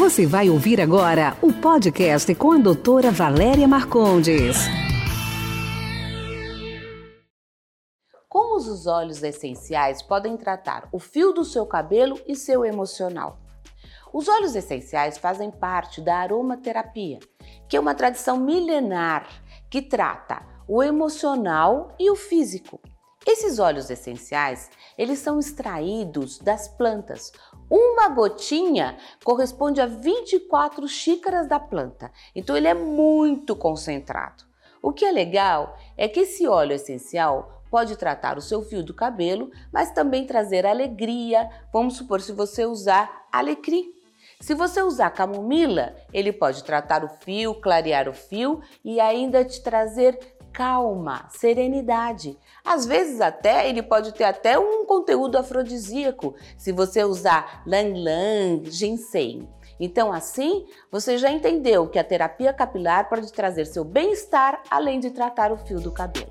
Você vai ouvir agora o podcast com a doutora Valéria Marcondes. Como os óleos essenciais podem tratar o fio do seu cabelo e seu emocional? Os óleos essenciais fazem parte da aromaterapia, que é uma tradição milenar que trata o emocional e o físico. Esses óleos essenciais, eles são extraídos das plantas. Uma gotinha corresponde a 24 xícaras da planta. Então ele é muito concentrado. O que é legal é que esse óleo essencial pode tratar o seu fio do cabelo, mas também trazer alegria. Vamos supor se você usar alecrim. Se você usar camomila, ele pode tratar o fio, clarear o fio e ainda te trazer calma, serenidade. Às vezes até ele pode ter até um conteúdo afrodisíaco, se você usar lang lang, ginseng. Então assim, você já entendeu que a terapia capilar pode trazer seu bem-estar além de tratar o fio do cabelo.